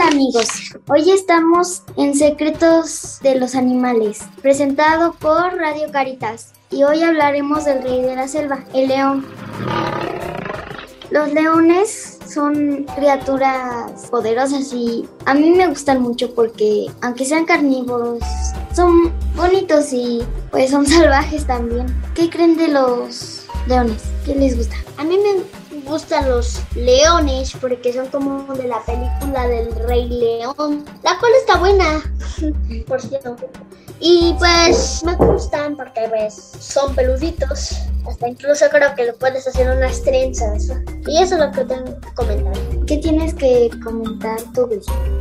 Hola amigos, hoy estamos en Secretos de los Animales, presentado por Radio Caritas, y hoy hablaremos del rey de la selva, el león. Los leones son criaturas poderosas y a mí me gustan mucho porque aunque sean carnívoros, son bonitos y pues son salvajes también. ¿Qué creen de los leones? ¿Qué les gusta? A mí me gustan los leones porque son como de la película del Rey León, la cual está buena, por cierto. Y pues me gustan porque pues son peluditos. Hasta incluso creo que le puedes hacer unas trenzas. Y eso es lo que tengo que comentar. ¿Qué tienes que comentar tú,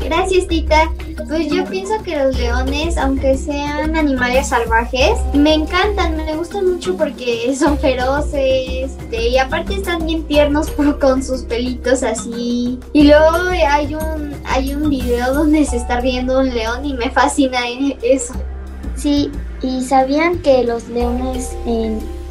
Gracias, Tita. Pues yo pienso que los leones, aunque sean animales salvajes, me encantan, me gustan mucho porque son feroces este, y aparte están bien tiernos con sus pelitos así. Y luego hay un, hay un video donde se está viendo un león y me fascina eso. Sí, y sabían que los leones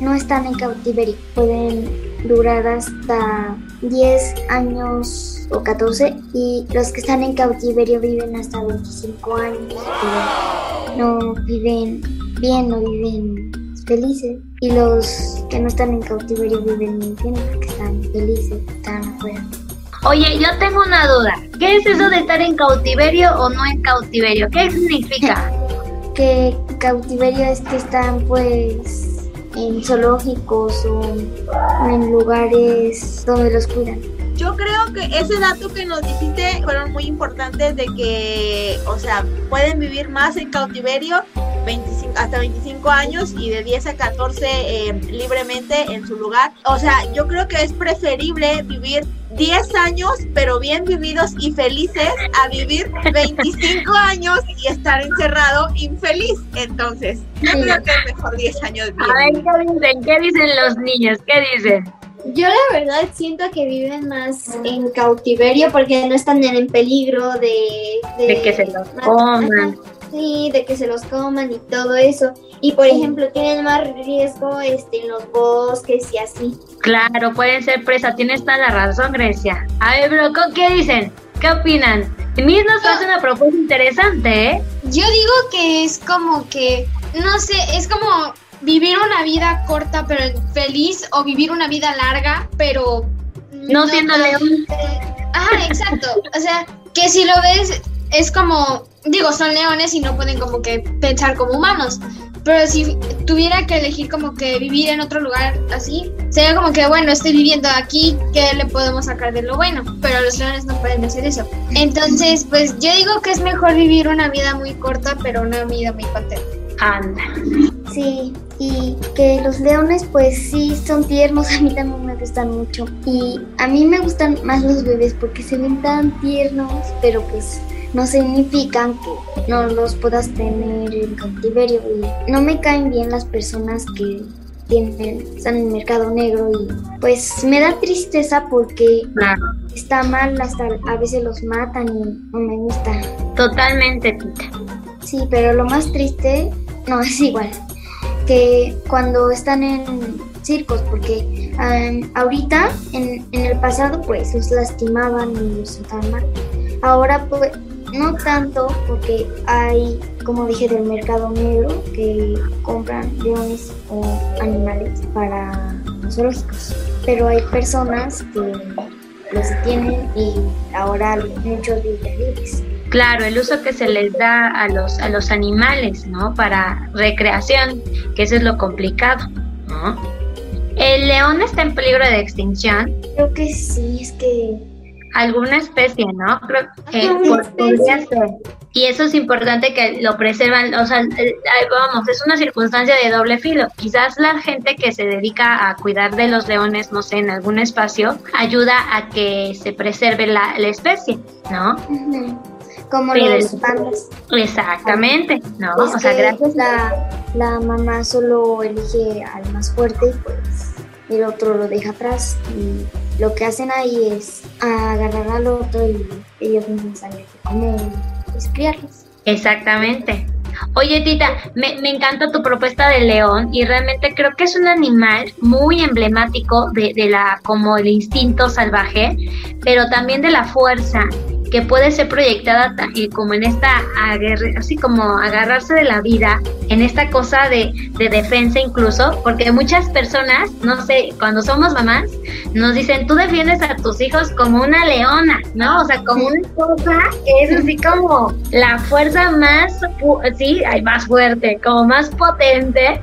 no están en cautiverio, pueden durar hasta 10 años o 14 y los que están en cautiverio viven hasta 25 años, pero no viven bien, no viven felices y los que no están en cautiverio viven muy bien porque están felices, están afuera. Oye, yo tengo una duda. ¿Qué es eso de estar en cautiverio o no en cautiverio? ¿Qué significa? que cautiverio es que están pues en zoológicos o en lugares donde los cuidan. Yo creo que ese dato que nos dijiste fueron muy importantes de que, o sea, pueden vivir más en cautiverio 25, hasta 25 años y de 10 a 14 eh, libremente en su lugar. O sea, yo creo que es preferible vivir 10 años, pero bien vividos y felices, a vivir 25 años y estar encerrado infeliz. Entonces, yo creo que es mejor 10 años. Bien. A ver, ¿qué dicen? ¿Qué dicen los niños? ¿Qué dicen? Yo la verdad siento que viven más en cautiverio porque no están en peligro de... De, que se los coman. Sí, de que se los coman y todo eso. Y por ejemplo, tienen más riesgo este, en los bosques y así. Claro, pueden ser presa. Tienes toda la razón, Grecia. A ver, Broco, ¿qué dicen? ¿Qué opinan? Miss nos hace una propuesta interesante, ¿eh? Yo digo que es como que, no sé, es como vivir una vida corta pero feliz o vivir una vida larga pero no, siendo león. Ajá, exacto. O sea, que si lo ves es como, digo, son leones y no pueden como que pensar como humanos. Pero si tuviera que elegir como que vivir en otro lugar así, sería como que, bueno, estoy viviendo aquí, ¿qué le podemos sacar de lo bueno? Pero los leones no pueden hacer eso. Entonces, pues yo digo que es mejor vivir una vida muy corta, pero una vida muy contenta. Anda. Sí, y que los leones pues sí son tiernos, a mí también me gustan mucho. Y a mí me gustan más los bebés porque se ven tan tiernos, pero pues no significan que no los puedas tener en cautiverio. Y no me caen bien las personas que tienen, están en el mercado negro y pues me da tristeza porque está mal, hasta a veces los matan y no me gusta. Totalmente, Tita. Sí, pero lo más triste, no, es igual, que cuando están en circos, porque ahorita, en, en, el pasado, pues los lastimaban y los mal. Ahora, pues, no tanto porque hay, como dije, del mercado negro que compran leones o animales para los zoológicos. Pero hay personas que los tienen y ahora muchos viven libres. Claro, el uso que se les da a los, a los animales, ¿no? Para recreación, que eso es lo complicado, ¿no? ¿El león está en peligro de extinción? Creo que sí, es que alguna especie, ¿no? Creo que podría ser. Y eso es importante que lo preservan, o sea, vamos, es una circunstancia de doble filo. Quizás la gente que se dedica a cuidar de los leones, no sé, en algún espacio, ayuda a que se preserve la, especie, ¿no? Como los pandas. Exactamente, ¿no? o sea, gracias. La, la mamá solo elige al más fuerte y pues el otro lo deja atrás y lo que hacen ahí es agarrar al otro y ellos mismos comer y pues, criarlos. Exactamente. Oye, Tita, me, me, encanta tu propuesta de león y realmente creo que es un animal muy emblemático de, de, la, como el instinto salvaje, pero también de la fuerza que puede ser proyectada como en esta así como agarrarse de la vida, en esta cosa de, de defensa incluso, porque muchas personas, no sé, cuando somos mamás, nos dicen, tú defiendes a tus hijos como una leona, ¿no? O sea, como una cosa que es así como la fuerza más, sí, más fuerte, como más potente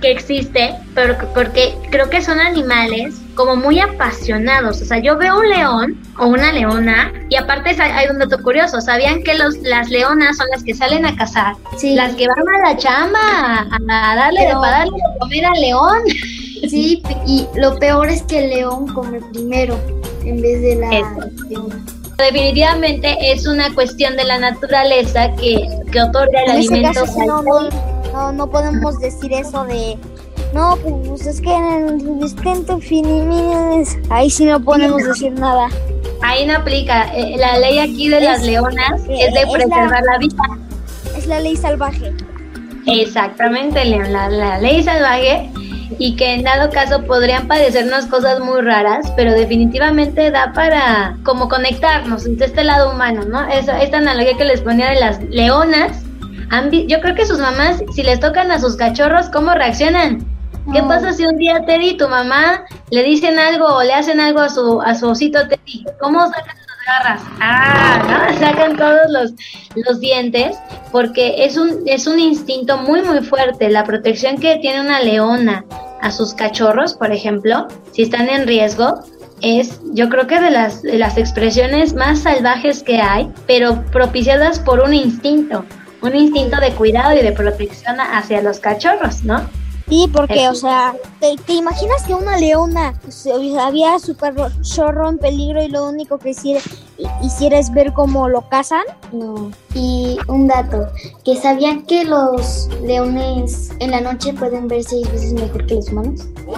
que existe, pero porque creo que son animales como muy apasionados. O sea, yo veo un león o una leona y aparte hay un dato curioso. ¿Sabían que los, las leonas son las que salen a cazar? Sí. Las que van a la chamba a, darle de darle de comer al león. Sí, y lo peor es que el león come primero en vez de la leona. Definitivamente es una cuestión de la naturaleza que, que otorga el alimento. no, no, podemos decir eso de no, pues es que en el instinto finimines, ahí sí no podemos decir nada. Ahí no aplica. Eh, la ley aquí de las leonas es de preservar la, vida. Es la ley salvaje. Exactamente, León, la, la ley salvaje y que en dado caso podrían padecernos cosas muy raras, pero definitivamente da para como conectarnos entre este lado humano, ¿no? Esa, esta analogía que les ponía de las leonas, yo creo que sus mamás, si les tocan a sus cachorros, ¿cómo reaccionan? ¿Qué pasa si un día Teddy, tu mamá, le dicen algo o le hacen algo a su, a su osito Teddy? ¿Cómo sacan las garras? Ah, ¿no? Sacan todos los, los dientes porque es un, es un instinto muy, muy fuerte. La protección que tiene una leona a sus cachorros, por ejemplo, si están en riesgo, es yo creo que de las, de las expresiones más salvajes que hay, pero propiciadas por un instinto, un instinto de cuidado y de protección hacia los cachorros, ¿no? Sí, porque, o sea, ¿te, imaginas que una leona había su chorro en peligro y lo único que hiciera, hiciera es ver cómo lo cazan? No. Y un dato, que sabían que los leones en la noche pueden ver seis veces mejor que los humanos. ¡Wow!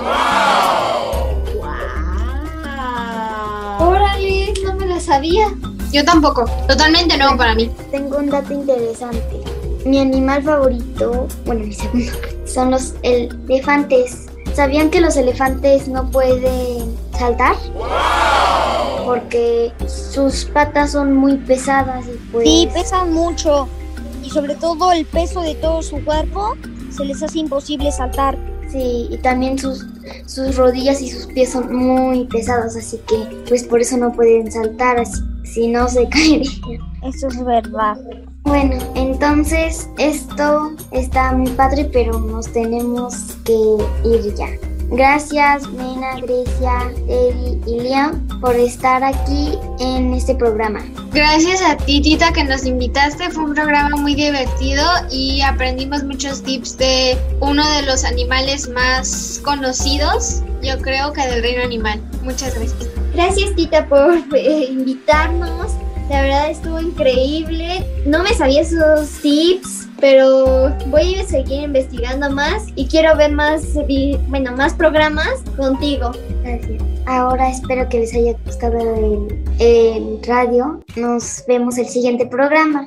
¡Órale! No me lo sabía. Yo tampoco, totalmente nuevo para mí. Tengo un dato interesante. Mi animal favorito, bueno, mi segundo, son los elefantes. ¿Sabían que los elefantes no pueden saltar? Porque sus patas son muy pesadas y pues... Sí, pesan mucho. Y sobre todo el peso de todo su cuerpo se les hace imposible saltar. Sí, y también sus, sus rodillas y sus pies son muy pesados, así que pues por eso no pueden saltar, así, si no se caerían. Eso es verdad. Bueno, entonces esto está muy padre, pero nos tenemos que ir ya. Gracias, Mena, Grecia, Eddie y Liam, por estar aquí en este programa. Gracias a ti, Tita, que nos invitaste. Fue un programa muy divertido y aprendimos muchos tips de uno de los animales más conocidos, yo creo que del reino animal. Muchas gracias. Gracias, Tita, por eh, invitarnos la verdad estuvo increíble. No me sabía esos tips, pero voy a seguir investigando más y quiero ver más, bueno, más programas contigo. Gracias. Ahora espero que les haya gustado el, el radio. Nos vemos el siguiente programa.